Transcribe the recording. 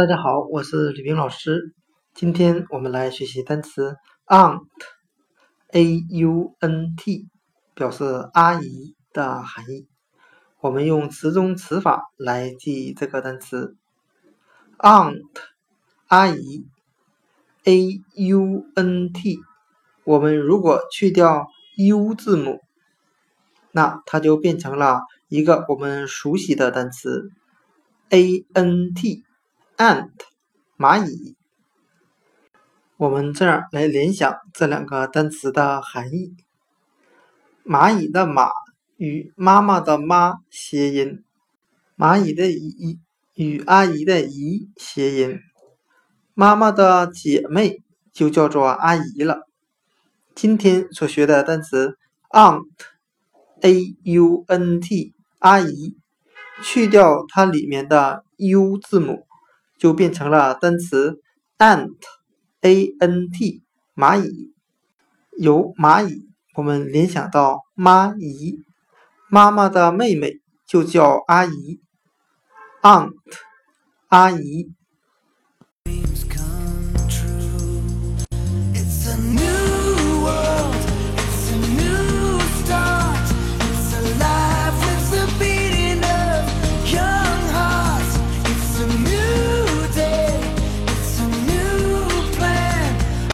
大家好，我是吕冰老师。今天我们来学习单词 aunt，a u n t，表示阿姨的含义。我们用词中词法来记这个单词 aunt，阿姨，a u n t。我们如果去掉 u 字母，那它就变成了一个我们熟悉的单词 a n t。Ant 蚂蚁，我们这样来联想这两个单词的含义：蚂蚁的“蚂”与妈妈的“妈”谐音，蚂蚁的“蚁”与阿姨的“姨”谐音，妈妈的姐妹就叫做阿姨了。今天所学的单词 aunt，a u n t，阿姨，去掉它里面的 u 字母。就变成了单词 ant，a n t，蚂蚁。由蚂蚁，我们联想到妈姨，妈妈的妹妹就叫阿姨，aunt，阿姨。